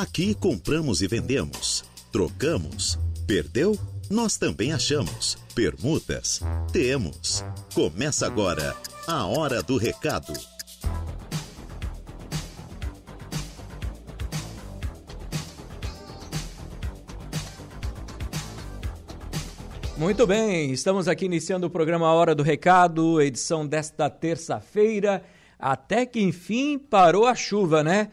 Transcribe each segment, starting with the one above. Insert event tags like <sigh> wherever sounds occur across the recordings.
Aqui compramos e vendemos, trocamos, perdeu? Nós também achamos. Permutas? Temos. Começa agora a Hora do Recado. Muito bem, estamos aqui iniciando o programa Hora do Recado, edição desta terça-feira. Até que enfim parou a chuva, né?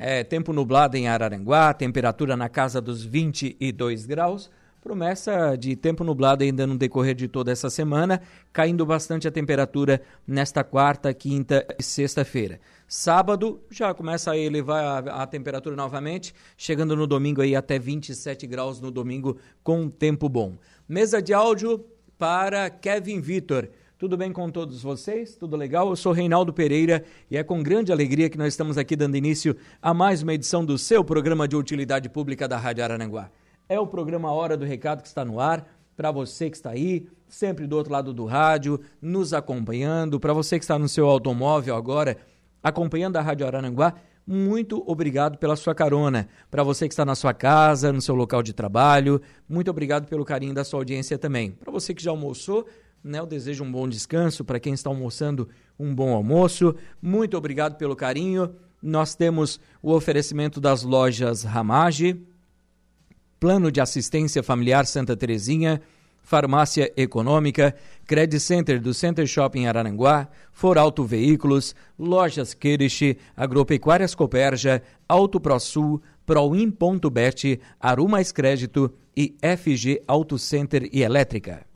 É, tempo nublado em Araranguá, temperatura na casa dos 22 graus. Promessa de tempo nublado ainda no decorrer de toda essa semana, caindo bastante a temperatura nesta quarta, quinta e sexta-feira. Sábado já começa a elevar a, a, temperatura novamente, chegando no domingo aí até 27 graus no domingo com tempo bom. Mesa de áudio para Kevin Vitor. Tudo bem com todos vocês? Tudo legal? Eu sou Reinaldo Pereira e é com grande alegria que nós estamos aqui dando início a mais uma edição do seu programa de utilidade pública da Rádio Arananguá. É o programa Hora do Recado que está no ar, para você que está aí, sempre do outro lado do rádio, nos acompanhando, para você que está no seu automóvel agora, acompanhando a Rádio Arananguá, muito obrigado pela sua carona. Para você que está na sua casa, no seu local de trabalho, muito obrigado pelo carinho da sua audiência também. Para você que já almoçou, né, eu desejo um bom descanso. Para quem está almoçando, um bom almoço. Muito obrigado pelo carinho. Nós temos o oferecimento das lojas Ramage, Plano de Assistência Familiar Santa Terezinha, Farmácia Econômica, Credit Center do Center Shopping Araranguá, Foralto Veículos, Lojas Queriche, Agropecuárias Coperja, Auto ProSul, Proin.bet, Arumais Crédito e FG Auto Center e Elétrica.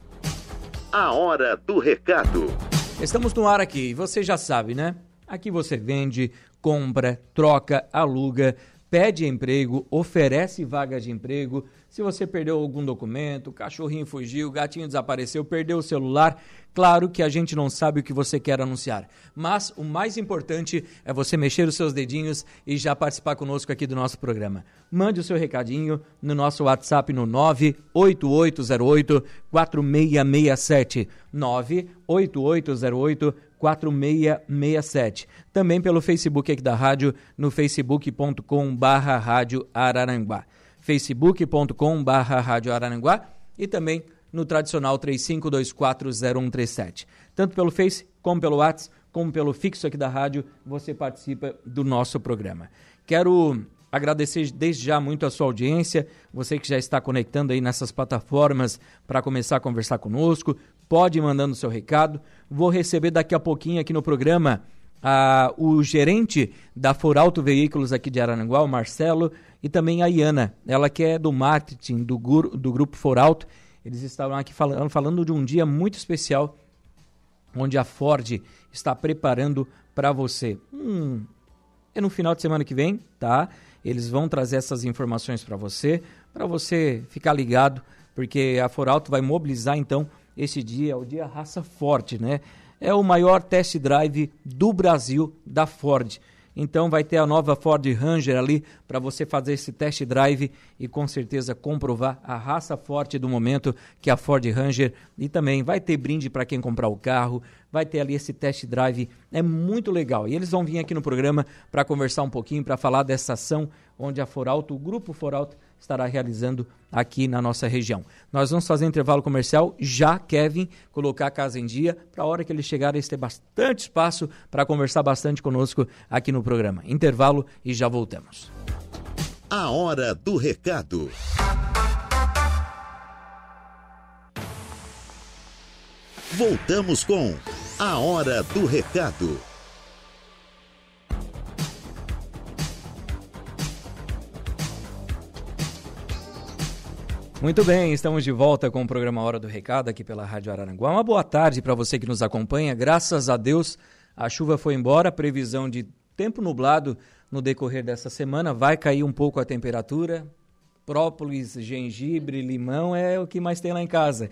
A hora do recado. Estamos no ar aqui, você já sabe, né? Aqui você vende, compra, troca, aluga, pede emprego, oferece vagas de emprego. Se você perdeu algum documento, o cachorrinho fugiu, o gatinho desapareceu, perdeu o celular, claro que a gente não sabe o que você quer anunciar. Mas o mais importante é você mexer os seus dedinhos e já participar conosco aqui do nosso programa. Mande o seu recadinho no nosso WhatsApp no 98808 4667. 98808 4667. Também pelo Facebook aqui da rádio, no facebook.com barra rádio Araranguá. facebook.com barra rádio Araranguá e também no tradicional 35240137. Tanto pelo Face, como pelo WhatsApp, como pelo fixo aqui da rádio, você participa do nosso programa. Quero agradecer desde já muito a sua audiência, você que já está conectando aí nessas plataformas para começar a conversar conosco, pode ir mandando seu recado. Vou receber daqui a pouquinho aqui no programa a, o gerente da Foralto Veículos aqui de Arananguá, o Marcelo, e também a Iana, ela que é do marketing do, do grupo Foralto. Eles estavam aqui falando, falando de um dia muito especial onde a Ford está preparando para você. Hum, é no final de semana que vem, tá? Eles vão trazer essas informações para você, para você ficar ligado, porque a Foralto vai mobilizar então esse dia é o dia raça forte, né? É o maior test drive do Brasil da Ford. Então vai ter a nova Ford Ranger ali para você fazer esse test drive e com certeza comprovar a raça forte do momento que é a Ford Ranger e também vai ter brinde para quem comprar o carro, vai ter ali esse test drive, é muito legal. E eles vão vir aqui no programa para conversar um pouquinho, para falar dessa ação onde a Foralto, o grupo Foralto estará realizando aqui na nossa região. Nós vamos fazer um intervalo comercial, já Kevin colocar a casa em dia, para a hora que ele chegar eles ter bastante espaço para conversar bastante conosco aqui no programa. Intervalo e já voltamos. A hora do recado. Voltamos com a hora do recado. Muito bem, estamos de volta com o programa Hora do Recado aqui pela Rádio Araranguá. Uma boa tarde para você que nos acompanha. Graças a Deus, a chuva foi embora, previsão de tempo nublado no decorrer dessa semana. Vai cair um pouco a temperatura. Própolis, gengibre, limão é o que mais tem lá em casa.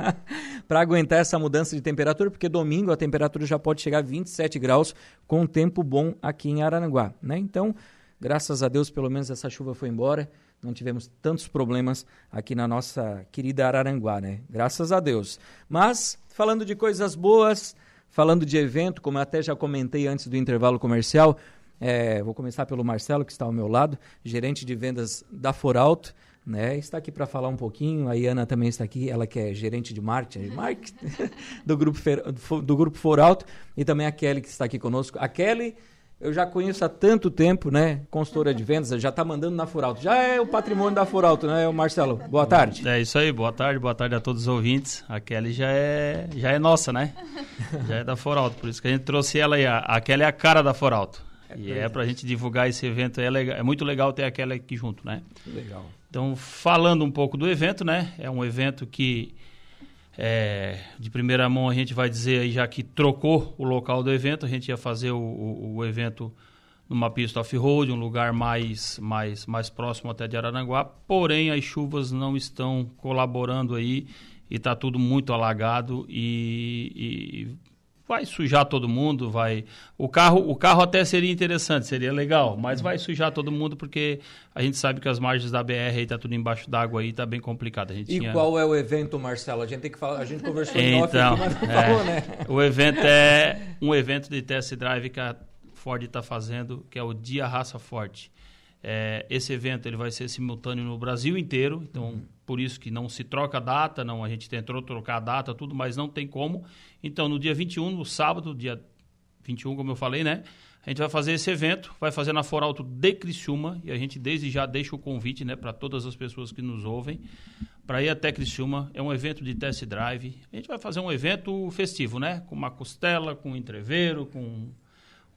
<laughs> para aguentar essa mudança de temperatura, porque domingo a temperatura já pode chegar a 27 graus com tempo bom aqui em Araranguá, né? Então, graças a Deus, pelo menos essa chuva foi embora não tivemos tantos problemas aqui na nossa querida Araranguá, né? Graças a Deus. Mas, falando de coisas boas, falando de evento, como eu até já comentei antes do intervalo comercial, É, vou começar pelo Marcelo, que está ao meu lado, gerente de vendas da Foralto. Né, está aqui para falar um pouquinho. A Iana também está aqui, ela que é gerente de marketing, <laughs> marketing do grupo do grupo Foralto e também a Kelly que está aqui conosco. A Kelly eu já conheço há tanto tempo, né? Consultora de vendas, já está mandando na Furalto. Já é o patrimônio da Furalto, né, Marcelo? Boa tarde. É isso aí, boa tarde, boa tarde a todos os ouvintes. A Kelly já é, já é nossa, né? <laughs> Já é da Foralto, por isso que a gente trouxe ela aí. A Kelly é a cara da Foralto. É e é para a gente divulgar esse evento, é, legal, é muito legal ter a Kelly aqui junto, né? Legal. Então, falando um pouco do evento, né? É um evento que é, de primeira mão a gente vai dizer aí, já que trocou o local do evento, a gente ia fazer o, o, o evento numa pista off-road, um lugar mais, mais, mais próximo até de Araranguá, porém as chuvas não estão colaborando aí e está tudo muito alagado e, e vai sujar todo mundo, vai. O carro, o carro até seria interessante, seria legal, mas vai sujar todo mundo porque a gente sabe que as margens da BR aí tá tudo embaixo d'água aí, tá bem complicado. A gente e tinha... qual é o evento, Marcelo? A gente tem que falar, a gente conversou off então, aqui, mas não é, falou, né? O evento é um evento de test drive que a Ford está fazendo, que é o Dia Raça Forte. É, esse evento ele vai ser simultâneo no Brasil inteiro, então uhum. por isso que não se troca a data, não, a gente tentou trocar a data, tudo, mas não tem como. Então, no dia 21, no sábado, dia 21, como eu falei, né? A gente vai fazer esse evento, vai fazer na Foralto de Criciúma, e a gente desde já deixa o convite, né, para todas as pessoas que nos ouvem, para ir até Criciúma. É um evento de test drive. A gente vai fazer um evento festivo, né? Com uma costela, com um entreveiro, com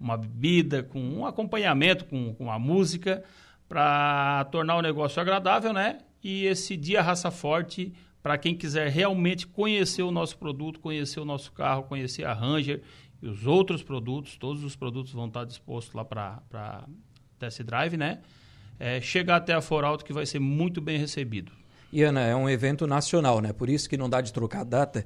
uma bebida, com um acompanhamento, com, com a música, para tornar o negócio agradável, né? E esse dia Raça Forte, para quem quiser realmente conhecer o nosso produto, conhecer o nosso carro, conhecer a Ranger e os outros produtos, todos os produtos vão estar dispostos lá para test drive, né? É, chegar até a Foralto que vai ser muito bem recebido. E Ana, é um evento nacional, né? Por isso que não dá de trocar data.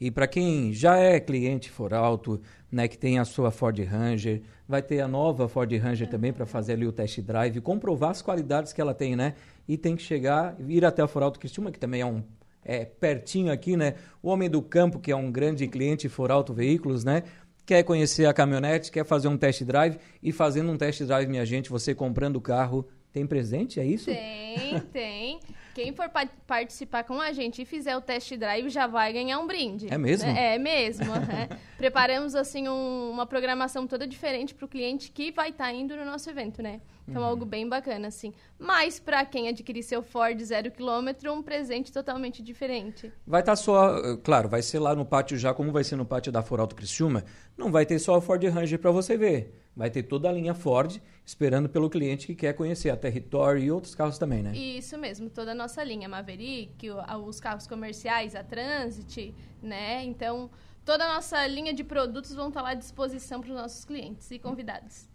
E para quem já é cliente Foralto, né, que tem a sua Ford Ranger, vai ter a nova Ford Ranger também para fazer ali o test drive, comprovar as qualidades que ela tem, né? E tem que chegar, ir até a Foralto Cristina, que também é um é, pertinho aqui, né? O Homem do Campo, que é um grande cliente Foralto Veículos, né? Quer conhecer a caminhonete, quer fazer um test drive e fazendo um test drive, minha gente, você comprando o carro, tem presente, é isso? Tem, tem. Quem for pa participar com a gente e fizer o test drive já vai ganhar um brinde. É mesmo? Né? É mesmo. é. <laughs> Preparamos assim um, uma programação toda diferente para o cliente que vai estar tá indo no nosso evento, né? Então uhum. algo bem bacana assim. Mas para quem adquirir seu Ford zero quilômetro, um presente totalmente diferente. Vai estar tá só, claro, vai ser lá no pátio já, como vai ser no pátio da Foralto Criciúma, não vai ter só a Ford Ranger para você ver vai ter toda a linha Ford esperando pelo cliente que quer conhecer a Territory e outros carros também, né? Isso mesmo, toda a nossa linha Maverick, os carros comerciais, a Transit, né? Então, toda a nossa linha de produtos vão estar lá à disposição para os nossos clientes e convidados.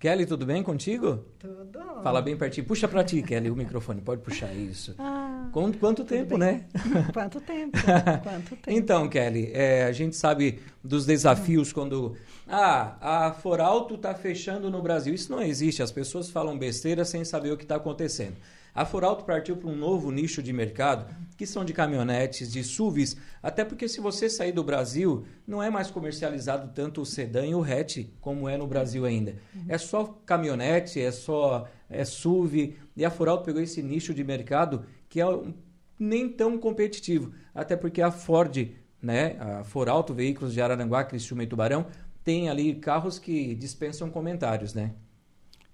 Kelly, tudo bem contigo? Tudo. Fala bem pertinho. Puxa para ti, Kelly, o microfone. Pode puxar isso. Ah, quanto, quanto tempo, bem. né? <laughs> Quanto tempo? quanto <laughs> tempo? Então, Kelly, é, a gente sabe dos desafios quando ah, a Foralto está fechando no Brasil. Isso não existe. As pessoas falam besteira sem saber o que está acontecendo. A Foralto partiu para um novo nicho de mercado, que são de caminhonetes, de SUVs, até porque se você sair do Brasil, não é mais comercializado tanto o sedã e o hatch como é no Brasil ainda. É só caminhonete, é só é SUV, e a Foralto pegou esse nicho de mercado que é nem tão competitivo, até porque a Ford, né, a Foralto Veículos de Araranguá, Criciúma e Tubarão, tem ali carros que dispensam comentários, né?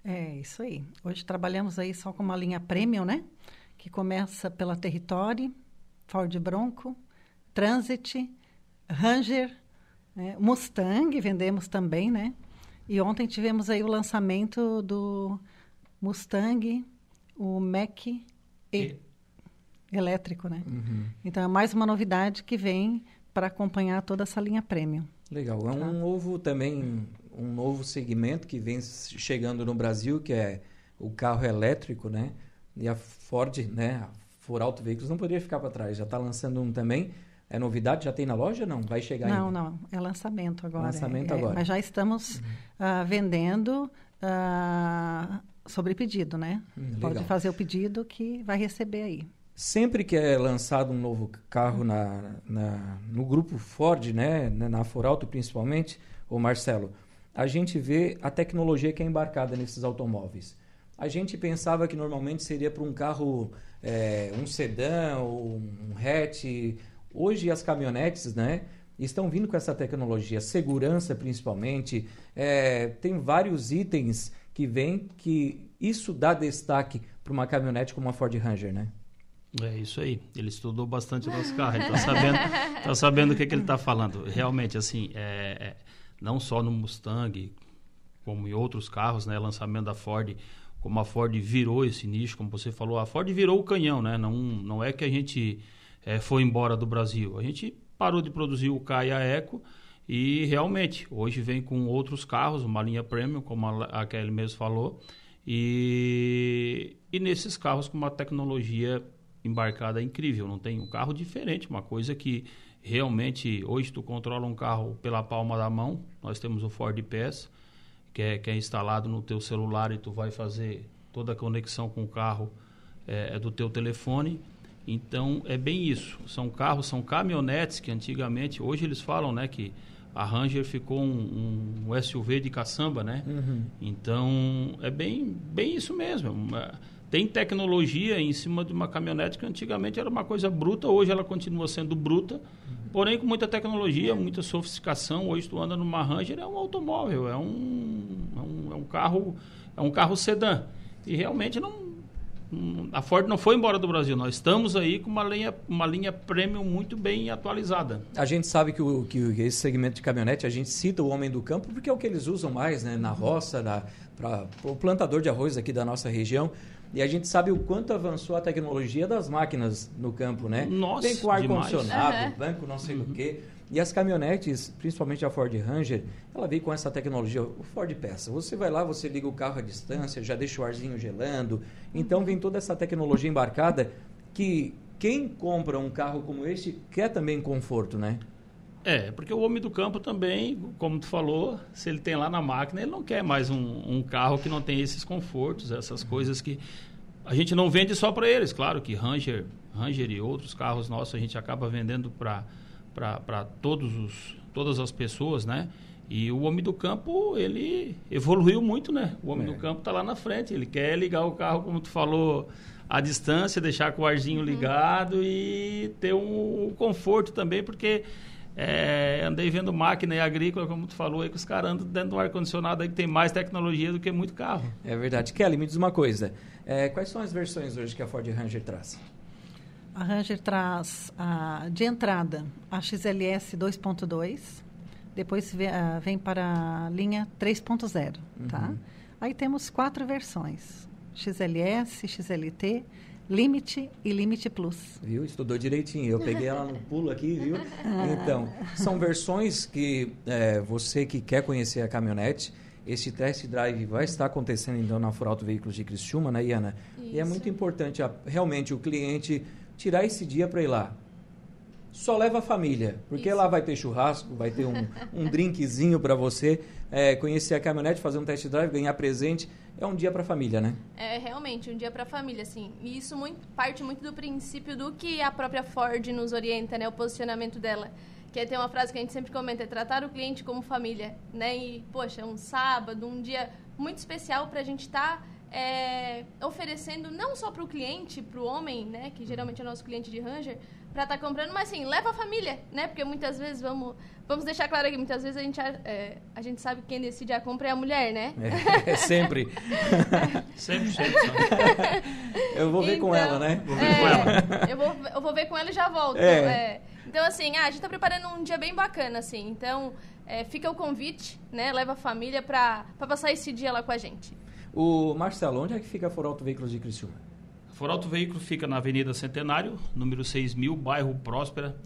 É, isso aí. Hoje trabalhamos aí só com uma linha premium, né? Que começa pela Territory, Ford Bronco, Transit, Ranger, né? Mustang, vendemos também, né? E ontem tivemos aí o lançamento do Mustang, o Mac e, e... elétrico, né? Uhum. Então é mais uma novidade que vem para acompanhar toda essa linha premium. Legal. É um tá? novo também um novo segmento que vem chegando no Brasil, que é o carro elétrico, né? E a Ford, né? A For Auto Veículos não poderia ficar para trás. Já está lançando um também. É novidade? Já tem na loja? Não? Vai chegar Não, ainda? não. É lançamento agora. Lançamento é, agora. É, mas já estamos uhum. uh, vendendo uh, sobre pedido, né? Hum, Pode fazer o pedido que vai receber aí. Sempre que é lançado um novo carro na, na no grupo Ford, né? Na For Auto principalmente, o Marcelo, a gente vê a tecnologia que é embarcada nesses automóveis. A gente pensava que normalmente seria para um carro, é, um sedã ou um hatch. Hoje as caminhonetes, né? Estão vindo com essa tecnologia, segurança principalmente. É, tem vários itens que vêm que isso dá destaque para uma caminhonete como a Ford Ranger, né? É isso aí. Ele estudou bastante o nosso carro. Ele está sabendo, tá sabendo o que, que ele está falando. Realmente, assim, é, é, não só no Mustang, como em outros carros, né? Lançamento da Ford, como a Ford virou esse nicho, como você falou, a Ford virou o canhão, né? Não, não é que a gente é, foi embora do Brasil. A gente parou de produzir o K e a Eco e realmente hoje vem com outros carros, uma linha premium, como a, a Kelly mesmo falou, e, e nesses carros com uma tecnologia embarcada incrível. Não tem um carro diferente, uma coisa que realmente hoje tu controla um carro pela palma da mão. Nós temos o Ford Pass, que é, que é instalado no teu celular e tu vai fazer toda a conexão com o carro é, é do teu telefone. Então é bem isso. São carros, são caminhonetes que antigamente, hoje eles falam, né, que a Ranger ficou um, um SUV de caçamba, né? Uhum. Então é bem, bem isso mesmo. Uma, tem tecnologia em cima de uma caminhonete que antigamente era uma coisa bruta, hoje ela continua sendo bruta, porém com muita tecnologia, muita sofisticação. Hoje tu anda numa Ranger, é um automóvel, é um, é um, é um carro, é um carro sedã. E realmente não, a Ford não foi embora do Brasil. Nós estamos aí com uma linha, uma linha premium muito bem atualizada. A gente sabe que, o, que esse segmento de caminhonete, a gente cita o homem do campo porque é o que eles usam mais né, na roça, para o plantador de arroz aqui da nossa região. E a gente sabe o quanto avançou a tecnologia das máquinas no campo, né? Nossa, Vem com ar-condicionado, uhum. banco não sei uhum. o quê. E as caminhonetes, principalmente a Ford Ranger, ela veio com essa tecnologia, o Ford Peça. Você vai lá, você liga o carro à distância, já deixa o arzinho gelando. Então vem toda essa tecnologia embarcada que quem compra um carro como este quer também conforto, né? É, porque o homem do campo também, como tu falou, se ele tem lá na máquina, ele não quer mais um, um carro que não tem esses confortos, essas uhum. coisas que a gente não vende só para eles. Claro que Ranger, Ranger e outros carros nossos a gente acaba vendendo para para todos os todas as pessoas, né? E o homem do campo, ele evoluiu muito, né? O homem é. do campo está lá na frente, ele quer ligar o carro, como tu falou, à distância, deixar com o arzinho uhum. ligado e ter um, um conforto também, porque é, andei vendo máquina e agrícola, como tu falou, aí que os caras andam dentro do ar-condicionado aí que tem mais tecnologia do que muito carro. É verdade. Kelly, me diz uma coisa. É, quais são as versões hoje que a Ford Ranger traz? A Ranger traz a, de entrada a XLS 2.2, depois vem, a, vem para a linha 3.0, uhum. tá? Aí temos quatro versões, XLS, XLT, Limite e Limite Plus. Viu? Estudou direitinho. Eu peguei ela no pulo aqui, viu? <laughs> Então, são versões que é, você que quer conhecer a caminhonete, esse test drive vai estar acontecendo então na Furauto Veículos de Criciúma, né, Iana? Isso. E é muito importante a, realmente o cliente tirar esse dia para ir lá. Só leva a família, porque Isso. lá vai ter churrasco, vai ter um, um drinkzinho para você é, conhecer a caminhonete, fazer um test drive, ganhar presente. É um dia para a família, né? É realmente um dia para a família, assim. E isso muito, parte muito do princípio do que a própria Ford nos orienta, né? O posicionamento dela. Que é, tem uma frase que a gente sempre comenta, é tratar o cliente como família, né? E, poxa, um sábado, um dia muito especial para a gente estar... Tá é, oferecendo não só para o cliente, para o homem, né, que geralmente é nosso cliente de Ranger, para estar tá comprando, mas assim, leva a família, né, porque muitas vezes, vamos, vamos deixar claro aqui, muitas vezes a gente, é, a gente sabe que quem decide a compra é a mulher, né? É, <laughs> é <laughs> sempre. sempre, sempre. <laughs> Eu vou ver então, com ela, né? Vou ver com ela. Eu vou, eu vou ver com ela e já volto. É. é. Então, assim, ah, a gente está preparando um dia bem bacana, assim, então... É, fica o convite, né? Leva a família para passar esse dia lá com a gente. O Marcelo, onde é que fica a Foralto Veículos de Criciúma? Foralto Veículos fica na Avenida Centenário, número 6000, bairro Próspera.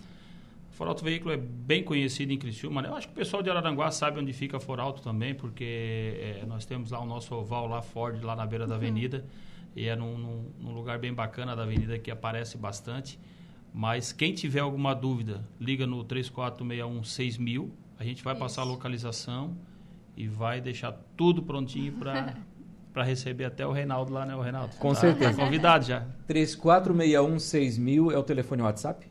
Foralto Veículo é bem conhecido em Criciúma. Né? Eu acho que o pessoal de Araranguá sabe onde fica Foralto também, porque é, nós temos lá o nosso oval lá Ford, lá na beira da uhum. avenida. E é num, num, num, lugar bem bacana da avenida que aparece bastante. Mas quem tiver alguma dúvida, liga no 3461 6000. A gente vai Isso. passar a localização e vai deixar tudo prontinho para <laughs> para receber até o Reinaldo lá, né, o Reinaldo? Com tá, certeza. Tá convidado já. 34616000 é o telefone WhatsApp?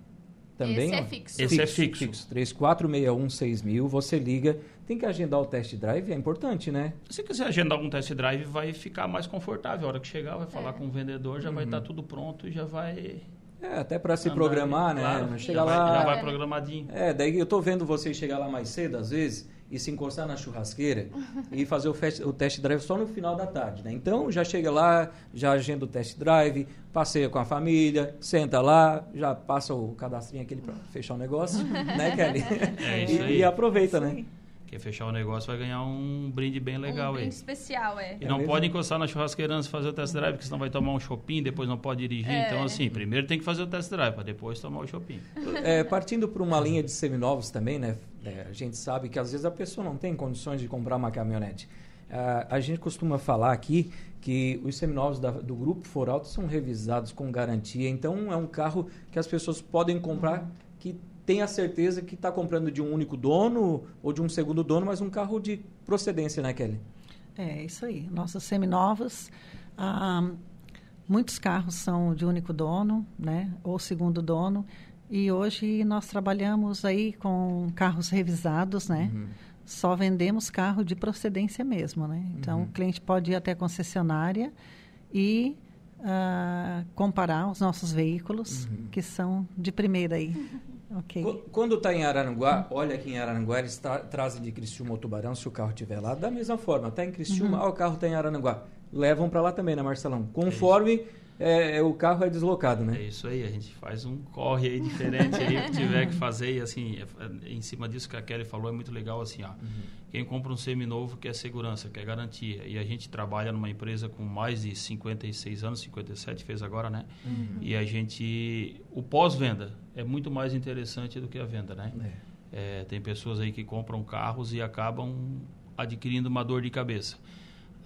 Também? Esse é fixo. Esse é fixo. fixo. 34616000, você liga, tem que agendar o test drive, é importante, né? Se quiser agendar um test drive, vai ficar mais confortável. A hora que chegar, vai falar É. com o vendedor, já vai estar tudo pronto e já vai. É, até para se andar programar, né? Claro, Não já Chega vai- lá. Já vai programadinho. É, daí eu tô vendo vocês chegar lá mais cedo, às vezes, e se encostar na churrasqueira e fazer o, fest- o test drive só no final da tarde, né? Então já chega lá, já agenda o test drive, passeia com a família, senta lá, já passa o cadastrinho aquele para fechar o negócio, né, <laughs> Kelly? É isso E- aí. E, aproveita, né? Quem fechar o negócio vai ganhar um brinde bem legal um aí. brinde especial, é. E É não mesmo? pode encostar na churrasqueira antes de fazer o test drive, porque senão vai tomar um shopping, depois não pode dirigir. É. Então, assim, primeiro tem que fazer o test drive, para depois tomar o shopping. É, partindo para uma linha de seminovos também, né? É, a gente sabe que às vezes a pessoa não tem condições de comprar uma caminhonete. Ah, a gente costuma falar aqui que os seminovos da- do grupo Foralto são revisados com garantia. Então é um carro que as pessoas podem comprar que tem a certeza que está comprando de um único dono ou de um segundo dono, mas um carro de procedência, né, Kelly? É, isso aí. Nossos seminovos, ah, muitos carros são de único dono, né? Ou segundo dono. E hoje nós trabalhamos aí com carros revisados, né? Só vendemos carro de procedência mesmo, né? Então, o cliente pode ir até a concessionária e ah, comparar os nossos veículos, que são de primeira aí. <laughs> Ok. Qu- Quando está em Araranguá, olha aqui em Araranguá, eles tra trazem de Criciúma ou Tubarão, se o carro estiver lá, da mesma forma. Está em Criciúma, ah, o carro está em Araranguá. Levam para lá também, né, Marcelão? Conforme é, o carro é deslocado, É né? isso aí, a gente faz um corre aí diferente aí, que tiver que fazer. E assim, é- é- em cima disso que a Kelly falou, é muito legal assim, ó. Quem compra um seminovo quer segurança, quer garantia. E a gente trabalha numa empresa com mais de 56 anos, 57 fez agora, né? E a gente... O pós-venda é muito mais interessante do que a venda, né? É, tem pessoas aí que compram carros e acabam adquirindo uma dor de cabeça.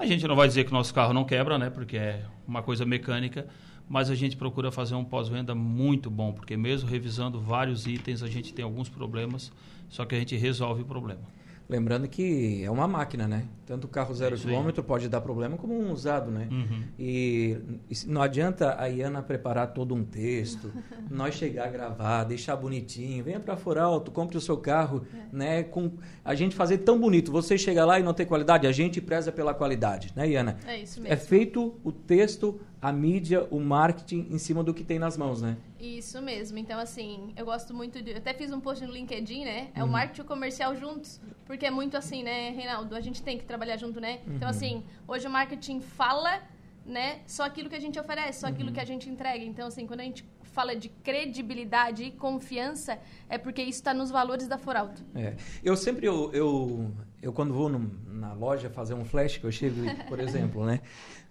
A gente não vai dizer que o nosso carro não quebra, né? Porque é uma coisa mecânica, mas a gente procura fazer um pós-venda muito bom, porque mesmo revisando vários itens, a gente tem alguns problemas, só que a gente resolve o problema. Lembrando que é uma máquina, né? Tanto o carro zero É quilômetro pode dar problema como um usado, né? Uhum. E, e não adianta a Iana preparar todo um texto, <laughs> nós chegar a gravar, deixar bonitinho, venha para Foralto, compre o seu carro, né? Com a gente fazer tão bonito. Você chega lá e não tem qualidade, a gente preza pela qualidade, né, Iana? É isso É mesmo. feito o texto, a mídia, o marketing em cima do que tem nas mãos, né? Isso mesmo. Então, assim, eu gosto muito de. Eu até fiz um post no LinkedIn, né? É o Uhum. marketing e o comercial juntos. Porque é muito assim, né, Reinaldo? A gente tem que trabalhar junto, né? Uhum. Então, assim, hoje o marketing fala, né? Só aquilo que a gente oferece, só Uhum. aquilo que a gente entrega. Então, assim, quando a gente fala de credibilidade e confiança, é porque isso está nos valores da Foralto. É. Eu sempre, eu, eu, eu quando vou num- na loja fazer um flash, que eu chego, por <laughs> exemplo, né?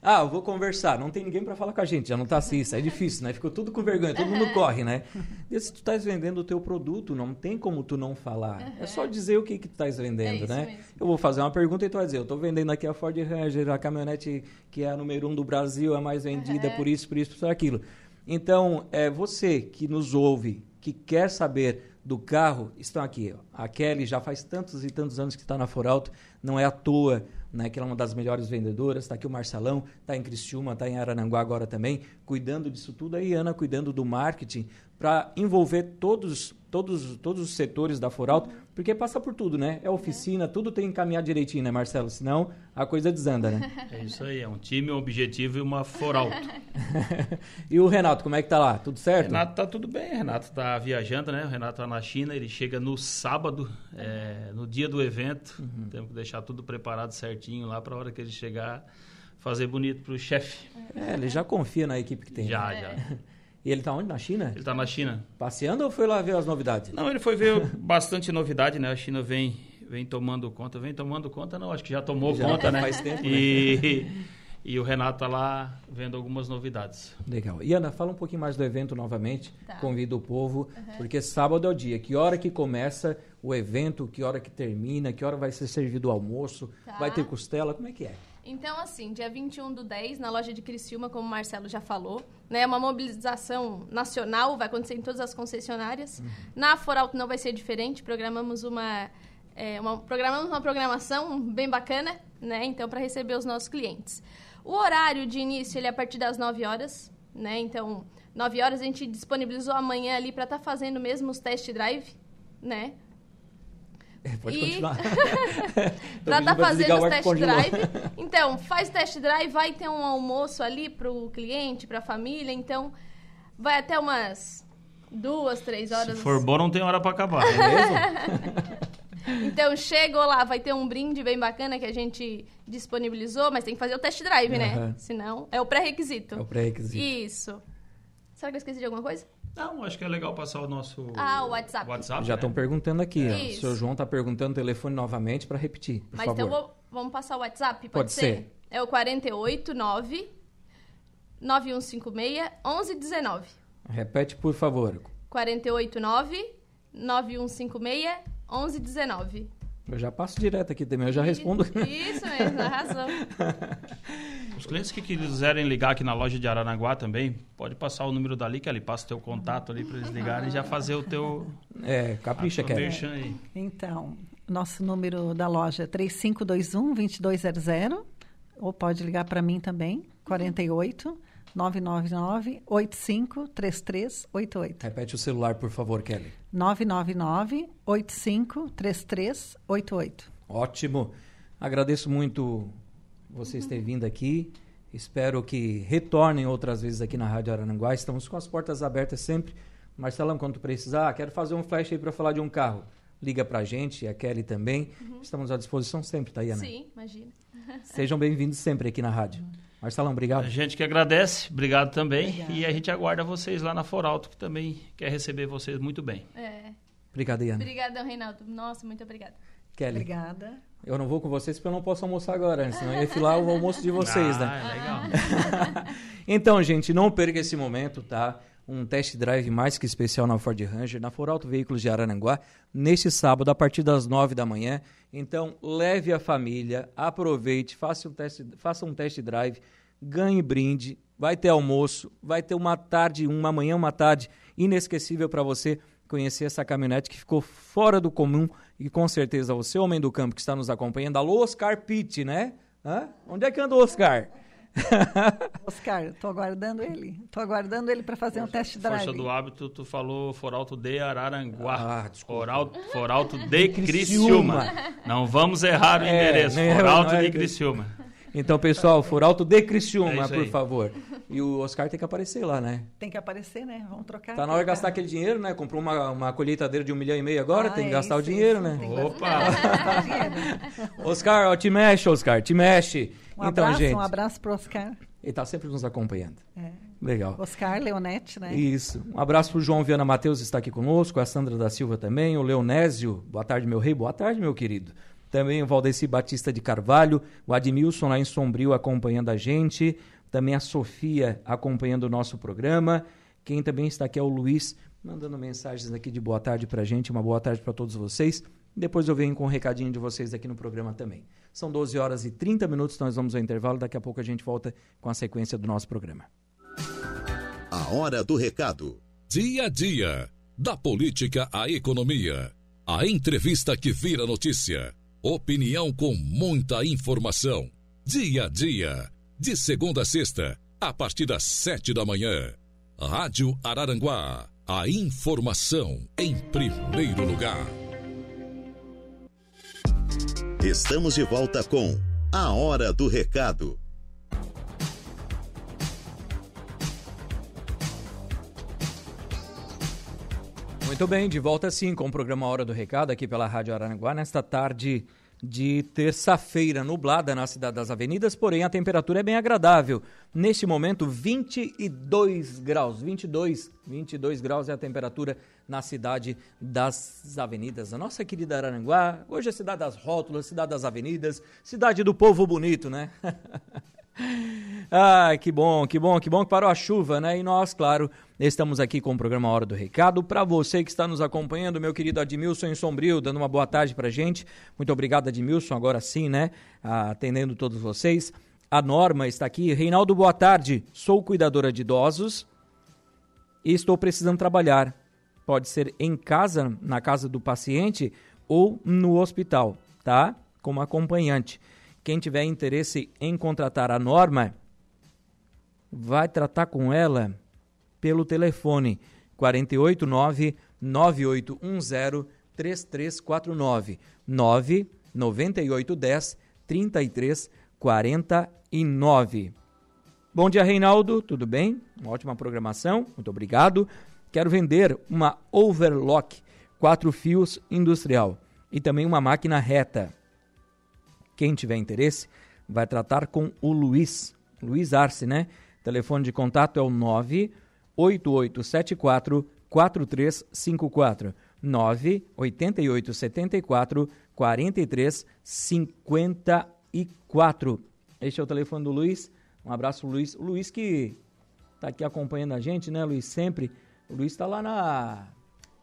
Ah, eu vou conversar, não tem ninguém para falar com a gente, já não tá assim, isso é difícil, né? Ficou tudo com vergonha, todo mundo corre, né? <laughs> E se tu estás vendendo o teu produto, não tem como tu não falar. É só dizer o que que tu estás vendendo, É né? mesmo. Eu vou fazer uma pergunta e tu vai dizer, eu estou vendendo aqui a Ford Ranger, a caminhonete que é a número um do Brasil, a mais vendida, por isso, por isso, por aquilo. Então, é você que nos ouve, que quer saber do carro, estão aqui. A Kelly já faz tantos e tantos anos que está na Foralto, não é à toa né, que ela é uma das melhores vendedoras. Está aqui o Marcelão, está em Criciúma, está em Arananguá agora também, cuidando disso tudo. Aí Ana cuidando do marketing para envolver todos, todos, todos os setores da Foralto, porque passa por tudo, né? É oficina, tudo tem que encaminhar direitinho, né, Marcelo? Senão a coisa desanda, né? É isso aí, é um time, um objetivo e uma foralto. <laughs> e o Renato, como é que tá lá? Tudo certo? Renato tá tudo bem, Renato tá viajando, né? O Renato tá na China, ele chega no sábado, é, no dia do evento. Uhum. Temos que deixar tudo preparado certinho lá para a hora que ele chegar, fazer bonito pro chefe. É, ele já confia na equipe que tem. Já, né? já. <laughs> E ele tá onde? Na China? Ele tá na China. Passeando ou foi lá ver as novidades? Não, ele foi ver <laughs> bastante novidade, né? A China vem, vem tomando conta, vem tomando conta, não, acho que já tomou Já, conta, <laughs> né? faz tempo, né? E, e o Renato tá lá vendo algumas novidades. Legal. E Ana, fala um pouquinho mais do evento novamente. Tá. Convido o povo, porque sábado é o dia. Que hora que começa o evento, que hora que termina, que hora vai ser servido o almoço, Tá. vai ter costela, como é que é? Então, assim, dia 21 do 10, na loja de Criciúma, como o Marcelo já falou, né, uma mobilização nacional, vai acontecer em todas as concessionárias. Na Foralto não vai ser diferente, programamos uma, é, uma- programamos uma programação bem bacana, né, então, para receber os nossos clientes. O horário de início, ele é a partir das 9 horas, né, então, 9 horas a gente disponibilizou amanhã ali para estar fazendo mesmo os test drive, né, pode E- continuar. <laughs> <laughs> Tô tá fazendo os o test drive. <laughs> Então, faz test drive, vai ter um almoço ali pro cliente, pra família, então vai até umas duas, três horas. Se for bom, não tem hora pra acabar. Então, chegou lá, vai ter um brinde bem bacana que a gente disponibilizou, mas tem que fazer o test drive, né? Aham. Senão, é o pré-requisito. É o pré-requisito. Isso. Será que eu esqueci de alguma coisa? Não, acho que é legal passar o nosso Ah, o WhatsApp. WhatsApp Já né? estão perguntando aqui. ó. O senhor João está perguntando o telefone novamente para repetir, por Mas favor. então vou- vamos passar o WhatsApp, pode, Pode ser. É o 489 9156 1119. Repete, por favor. 489 9156 1119. Eu já passo direto aqui também, eu já respondo. Isso mesmo, arrasou. <laughs> Os clientes que quiserem ligar aqui na loja de Aranaguá também, pode passar o número dali, que ali passa o teu contato ali para eles ligarem e já fazer o teu É, capricha, merchan aí. Então, nosso número da loja é 3521-2200, ou pode ligar para mim também, 48 999 85 3388. Repete o celular, por favor, Kelly. 999 85 3388. Ótimo. Agradeço muito vocês terem vindo aqui. Espero que retornem outras vezes aqui na Rádio Arananguá. Estamos com as portas abertas sempre. Marcelão, quando precisar, quero fazer um flash aí para falar de um carro. Liga pra gente, a Kelly também. Estamos à disposição sempre, Tayana. Sim, imagina. <laughs> Sejam bem-vindos sempre aqui na rádio. Marcelão, A obrigado. gente que agradece, obrigado também. Obrigada. E a gente aguarda vocês lá na Foralto, que também quer receber vocês muito bem. É. Obrigado, Iana. Obrigadão, Reinaldo. Nossa, muito obrigada. Kelly, Obrigada. Eu não vou com vocês porque eu não posso almoçar agora, né? senão eu ia filar o almoço de vocês, né? ah, é legal. <laughs> Então, gente, não perca esse momento, tá? Um test drive mais que especial na Ford Ranger, na Foralto Veículos de Araranguá, neste sábado, a partir das nove da manhã. Então, leve a família, aproveite, faça um test, faça um test drive, ganhe brinde, vai ter almoço, vai ter uma tarde, uma manhã, uma tarde inesquecível para você conhecer essa caminhonete que ficou fora do comum e com certeza você, homem do campo que está nos acompanhando, alô Oscar Pitt, né? Hã? Onde é que anda o Oscar? <laughs> Oscar, estou aguardando ele. Estou aguardando ele para fazer um test drive. Força do hábito, tu falou Foralto de Araranguá. Ah. Foralto, Foralto de Criciúma. Criciúma. Não vamos errar o É, endereço. nem- Foralto não é- de Criciúma. Então, pessoal, Foralto de É Criciúma, isso por aí. favor. E o Oscar tem que aparecer lá, né? Tem que aparecer, né? Vamos trocar. Tá na hora de gastar aquele dinheiro, né? Comprou uma, uma colheitadeira de um milhão e meio agora, Ah, tem que é gastar o isso, dinheiro, isso, né? Opa! <laughs> Oscar, ó, te mexe, Oscar, te mexe. Um então, abraço, gente, um abraço para Oscar. ele tá sempre nos acompanhando. É. Legal. Oscar Leonete, né? Isso. Um abraço pro João Viana Matheus, está aqui conosco, a Sandra da Silva também, o Leonésio, boa tarde, meu rei, boa tarde, meu querido. Também o Valdeci Batista de Carvalho, o Admilson lá em Sombrio acompanhando a gente, também a Sofia acompanhando o nosso programa. Quem também está aqui é o Luiz, mandando mensagens aqui de boa tarde pra gente, uma boa tarde para todos vocês. Depois eu venho com um recadinho de vocês aqui no programa também. São 12 horas e 30 minutos, nós vamos ao intervalo, daqui a pouco a gente volta com a sequência do nosso programa. A hora do recado. Dia a dia. Da política à economia. A entrevista que vira notícia. Opinião com muita informação. Dia a dia. De segunda a sexta, a partir das sete da manhã. Rádio Araranguá. A informação em primeiro lugar. Estamos de volta com A Hora do Recado. Muito bem, de volta sim com o programa Hora do Recado aqui pela Rádio Araranguá nesta tarde de terça-feira nublada na cidade das avenidas, porém a temperatura é bem agradável. Neste momento 22 graus, 22, 22 graus é a temperatura na cidade das avenidas. A nossa querida Araranguá, hoje é cidade das rótulas, cidade das avenidas, cidade do povo bonito, né? Ai, <laughs> que bom, que bom, que bom que parou a chuva, né? E nós, claro, estamos aqui com o programa Hora do Recado. Para você que está nos acompanhando, meu querido Admilson em Sombrio, dando uma boa tarde pra gente. Muito obrigado, Admilson, agora sim, né? Ah, atendendo todos vocês. A Norma está aqui. Reinaldo, boa tarde. Sou cuidadora de idosos e estou precisando trabalhar. Pode ser em casa, na casa do paciente ou no hospital, tá? Como acompanhante. Quem tiver interesse em contratar a Norma, vai tratar com ela pelo telefone 489 9810 3349 99810 3349. Bom dia, Reinaldo, tudo bem? Uma ótima programação, muito obrigado. Quero vender uma overlock, quatro fios industrial e também uma máquina reta. Quem tiver interesse, vai tratar com o Luiz, Luiz Arce, né? Telefone de contato é o 98874 4354 98874 4354. Este é o telefone do Luiz. Um abraço, Luiz. O Luiz que está aqui acompanhando a gente, né, Luiz? Sempre. O Luiz está lá na,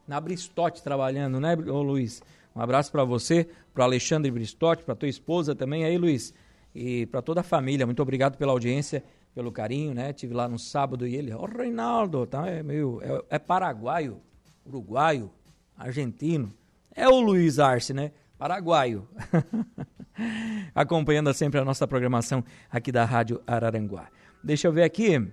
na Bristote trabalhando, né, ô Luiz? Um abraço para você, para Alexandre Bristote, para tua esposa também aí, Luiz. E para toda a família. Muito obrigado pela audiência, pelo carinho, né? Tive lá no sábado e ele, ô oh, Reinaldo, tá? É meio. É, é paraguaio, uruguaio, argentino. É o Luiz Arce, né? Paraguaio. <laughs> Acompanhando sempre a nossa programação aqui da Rádio Araranguá. Deixa eu ver aqui.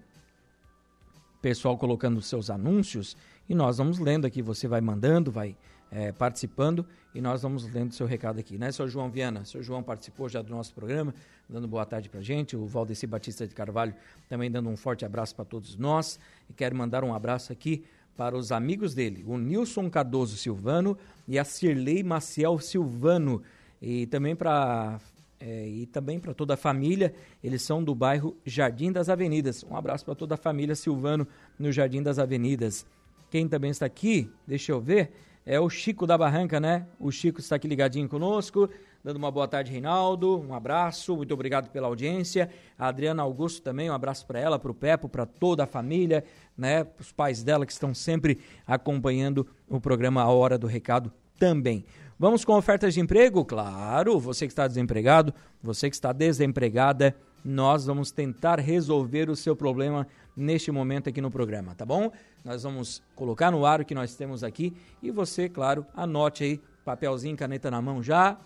Pessoal colocando seus anúncios e nós vamos lendo aqui. Você vai mandando, vai é, participando e nós vamos lendo seu recado aqui, né, seu João Viana? Seu João participou já do nosso programa, dando boa tarde pra gente. O Valdeci Batista de Carvalho também dando um forte abraço para todos nós. E quero mandar um abraço aqui para os amigos dele, o Nilson Cardoso Silvano e a Cirlei Maciel Silvano. E também para é, e também para toda a família. Eles são do bairro Jardim das Avenidas. Um abraço para toda a família Silvano no Jardim das Avenidas. Quem também está aqui, deixa eu ver, é o Chico da Barranca, né? O Chico está aqui ligadinho conosco, dando uma boa tarde, Reinaldo. Um abraço, muito obrigado pela audiência. A Adriana Augusto também, um abraço para ela, para o Pepo, para toda a família, né? Os pais dela que estão sempre acompanhando o programa A Hora do Recado também. Vamos com ofertas de emprego? Claro, você que está desempregado, você que está desempregada, nós vamos tentar resolver o seu problema neste momento aqui no programa, tá bom? Nós vamos colocar no ar o que nós temos aqui e você, claro, anote aí, papelzinho, caneta na mão já,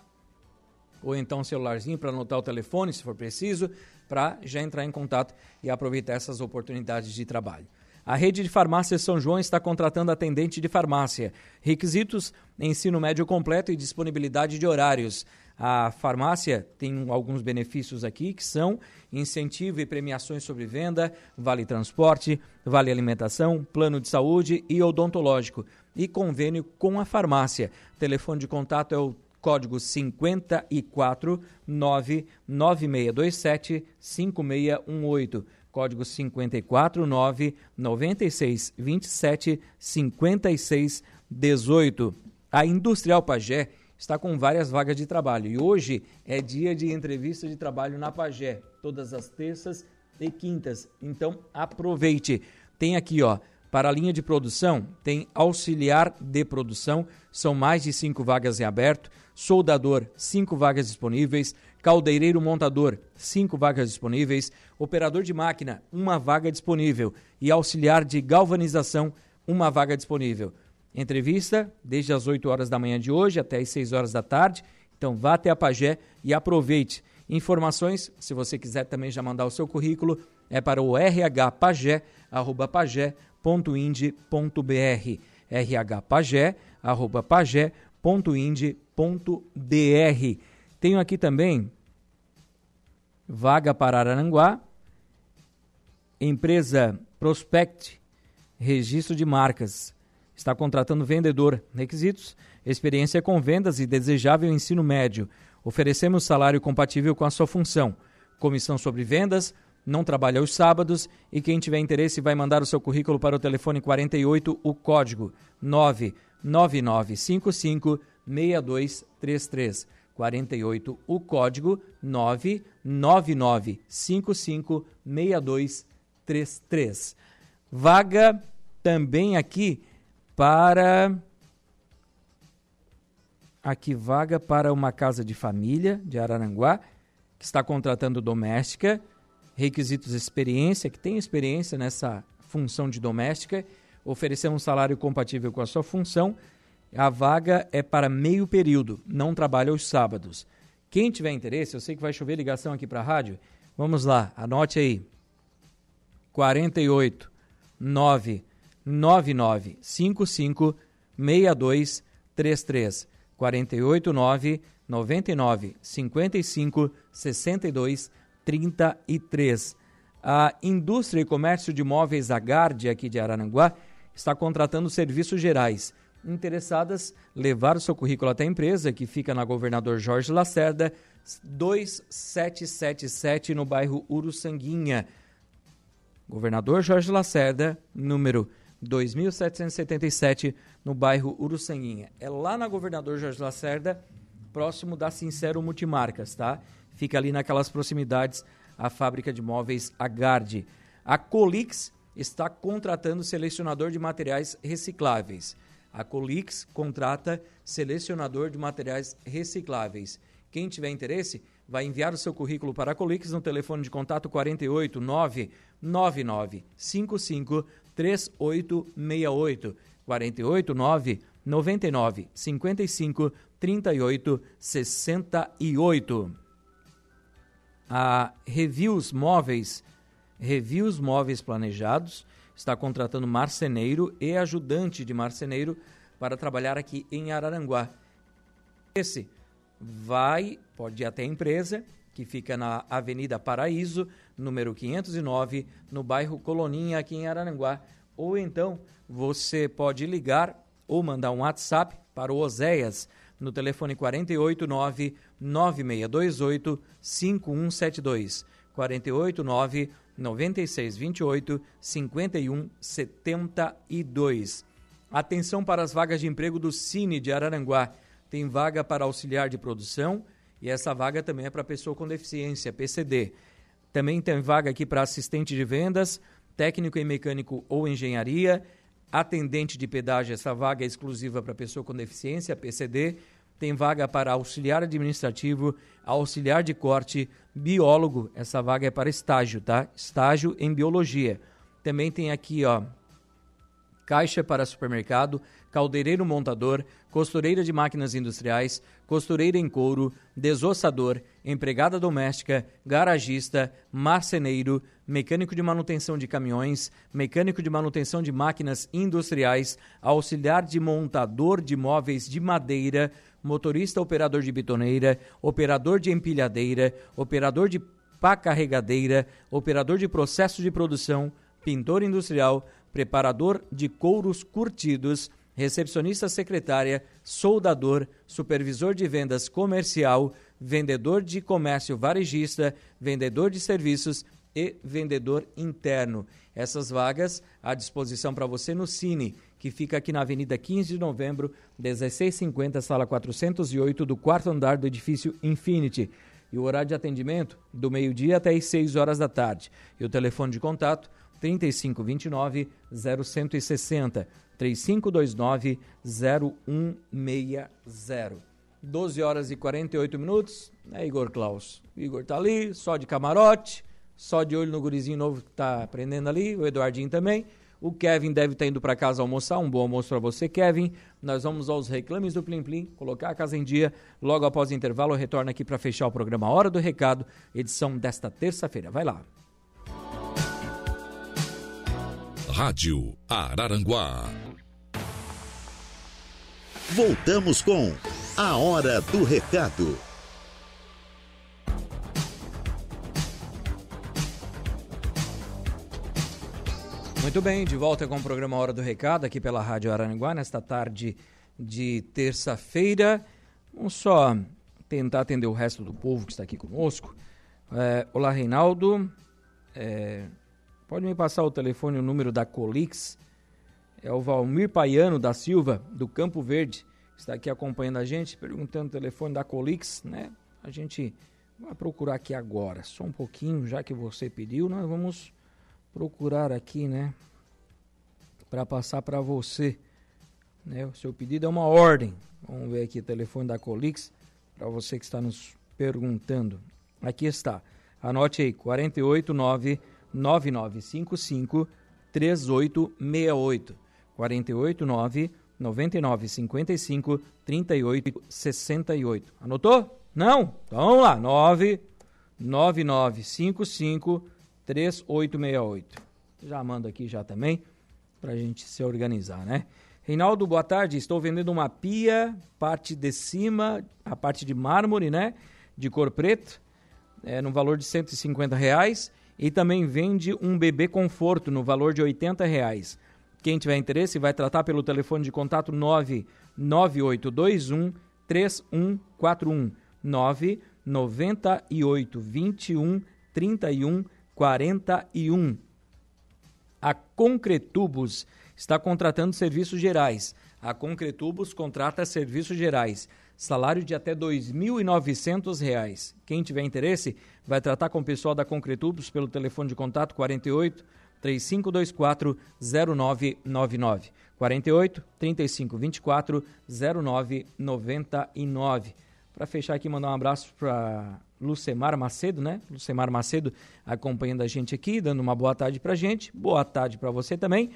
ou então celularzinho para anotar o telefone, se for preciso, para já entrar em contato e aproveitar essas oportunidades de trabalho. A rede de farmácias São João está contratando atendente de farmácia. Requisitos: ensino médio completo e disponibilidade de horários. A farmácia tem alguns benefícios aqui que são incentivo e premiações sobre venda, vale transporte, vale alimentação, plano de saúde e odontológico e convênio com a farmácia. O telefone de contato é o código 54 99627 5618. Código 54 996 27 56 18. A Industrial Pagé está com várias vagas de trabalho. E hoje é dia de entrevista de trabalho na Pagé, todas as terças e quintas. Então aproveite. Tem aqui, ó, para a linha de produção, tem auxiliar de produção, são mais de cinco vagas em aberto, soldador, cinco vagas disponíveis, caldeireiro montador, cinco vagas disponíveis, operador de máquina, uma vaga disponível e auxiliar de galvanização, uma vaga disponível. Entrevista desde as 8 horas da manhã de hoje até as 6 horas da tarde. Então vá até a Pagé e aproveite. Informações, se você quiser também já mandar o seu currículo, é para o rhpagé@pagé.ind.br. rhpagé@pagé.ind.br. Tenho aqui também vaga para Aranguá, empresa Prospect, registro de marcas está contratando vendedor. Requisitos: experiência com vendas e desejável ensino médio. Oferecemos salário compatível com a sua função. Comissão sobre vendas, não trabalha aos sábados e quem tiver interesse vai mandar o seu currículo para o telefone 48, o código 99955 6233. 48, o código 99955 6233. Vaga também aqui para aqui vaga para uma casa de família de Araranguá que está contratando doméstica, requisitos experiência, que tem experiência nessa função de doméstica, oferecer um salário compatível com a sua função. A vaga é para meio período, não trabalha aos sábados. Quem tiver interesse, eu sei que vai chover ligação aqui para a rádio. Vamos lá, anote aí. 48 9 9955 62 33 489 99 55 62 33. A Indústria e Comércio de Móveis Agarde, aqui de Araranguá, está contratando serviços gerais. Interessadas, levar o seu currículo até a empresa, que fica na Governador Jorge Lacerda, 2777, no bairro Uruçanguinha. Governador Jorge Lacerda, número 2777, no bairro Uruçanguinha. É lá na Governador Jorge Lacerda, próximo da Sincero Multimarcas, tá? Fica ali naquelas proximidades a fábrica de móveis Agarde. A Colix está contratando selecionador de materiais recicláveis. A Colix contrata selecionador de materiais recicláveis. Quem tiver interesse, vai enviar o seu currículo para a Colix no telefone de contato 48 999 55 3868 48 9 99 55 38 68. A Reviews Móveis, Reviews Móveis Planejados, está contratando marceneiro e ajudante de marceneiro para trabalhar aqui em Araranguá. Esse vai, pode ir até a empresa, que fica na Avenida Paraíso, número 509, no bairro Coloninha, aqui em Araranguá. Ou então você pode ligar ou mandar um WhatsApp para o Oséias no telefone 489 9628 5172. 489 9628 5172. Atenção para as vagas de emprego do Cine de Araranguá tem vaga para auxiliar de produção e essa vaga também é para pessoa com deficiência, PCD. Também tem vaga aqui para assistente de vendas, técnico em mecânico ou engenharia, atendente de pedágio, essa vaga é exclusiva para pessoa com deficiência, PCD. Tem vaga para auxiliar administrativo, auxiliar de corte, biólogo, essa vaga é para estágio, tá? Estágio em biologia. Também tem aqui, ó, caixa para supermercado, caldeireiro montador, costureira de máquinas industriais, costureira em couro, desossador, empregada doméstica, garagista, marceneiro, mecânico de manutenção de caminhões, mecânico de manutenção de máquinas industriais, auxiliar de montador de móveis de madeira, motorista operador de bitoneira, operador de empilhadeira, operador de pá carregadeira, operador de processo de produção, pintor industrial, preparador de couros curtidos, recepcionista secretária, soldador, supervisor de vendas comercial, vendedor de comércio varejista, vendedor de serviços e vendedor interno. Essas vagas à disposição para você no Cine, que fica aqui na Avenida 15 de Novembro, 1650, sala 408, do quarto andar do edifício Infinity. E o horário de atendimento do meio-dia até as 6 horas da tarde. E o telefone de contato 3529 0160 3529 0160. 12 horas e 48 minutos, né, Igor Klaus? Igor tá ali, só de camarote, só de olho no gurizinho novo que tá aprendendo ali, o Eduardinho também. O Kevin deve estar tá indo para casa almoçar. Um bom almoço para você, Kevin. Nós vamos aos reclames do Plim Plim, colocar a casa em dia. Logo após o intervalo, eu retorno aqui para fechar o programa Hora do Recado, edição desta terça-feira. Vai lá. Rádio Araranguá. Voltamos com A Hora do Recado. Muito bem, de volta com o programa Hora do Recado aqui pela Rádio Araranguá nesta tarde de terça-feira. Vamos só tentar atender o resto do povo que está aqui conosco. É, olá, Reinaldo. É, Pode me passar o telefone, o número da Colix. É o Valmir Paiano da Silva, do Campo Verde, que está aqui acompanhando a gente, perguntando o telefone da Colix, né? A gente vai procurar aqui agora, só um pouquinho, já que você pediu, nós vamos procurar aqui, né? Para passar para você. Né? O seu pedido é uma ordem. Vamos ver aqui o telefone da Colix, para você que está nos perguntando. Aqui está. Anote aí, 489 9955 3868 489 9955 3868. Anotou? Não? Então vamos lá. 9 9955 3868. Já manda aqui já também para a gente se organizar, né? Reinaldo, boa tarde. Estou vendendo uma pia, parte de cima, a parte de mármore, né? De cor preto, é, no valor de 150 reais. E também vende um bebê conforto no valor de 80 reais. Quem tiver interesse vai tratar pelo telefone de contato 99821 3141 998 21 31 41. A Concretubos está contratando serviços gerais. A Concretubos contrata serviços gerais. Salário de até R$ 2.900. Quem tiver interesse, vai tratar com o pessoal da Concretubos pelo telefone de contato 48 3524 0999. 48 3524 0999. Para fechar aqui, mandar um abraço para Lucemar Macedo, né? Lucemar Macedo acompanhando a gente aqui, dando uma boa tarde para gente. Boa tarde para você também.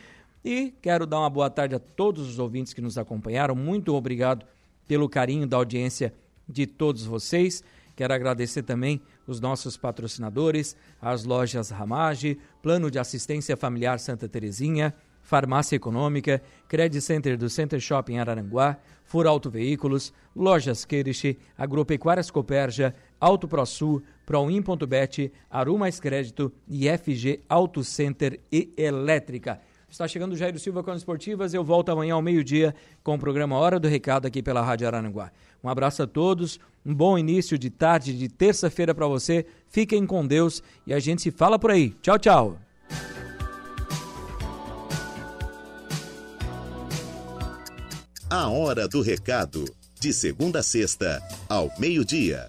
E quero dar uma boa tarde a todos os ouvintes que nos acompanharam. Muito obrigado pelo carinho da audiência de todos vocês. Quero agradecer também os nossos patrocinadores, as lojas Ramage, Plano de Assistência Familiar Santa Terezinha, Farmácia Econômica, Credit Center do Center Shopping Araranguá, Furauto Veículos, Lojas Queiriche, Agropecuárias Coperja, Auto ProSul, Proin.bet, Arumais Crédito e FG Auto Center e Elétrica. Está chegando o Jairo Silva com as esportivas. Eu volto amanhã ao meio-dia com o programa Hora do Recado aqui pela Rádio Araranguá. Um abraço a todos, um bom início de tarde de terça-feira para você. Fiquem com Deus e a gente se fala por aí. Tchau, tchau. A Hora do Recado, de segunda a sexta, ao meio-dia.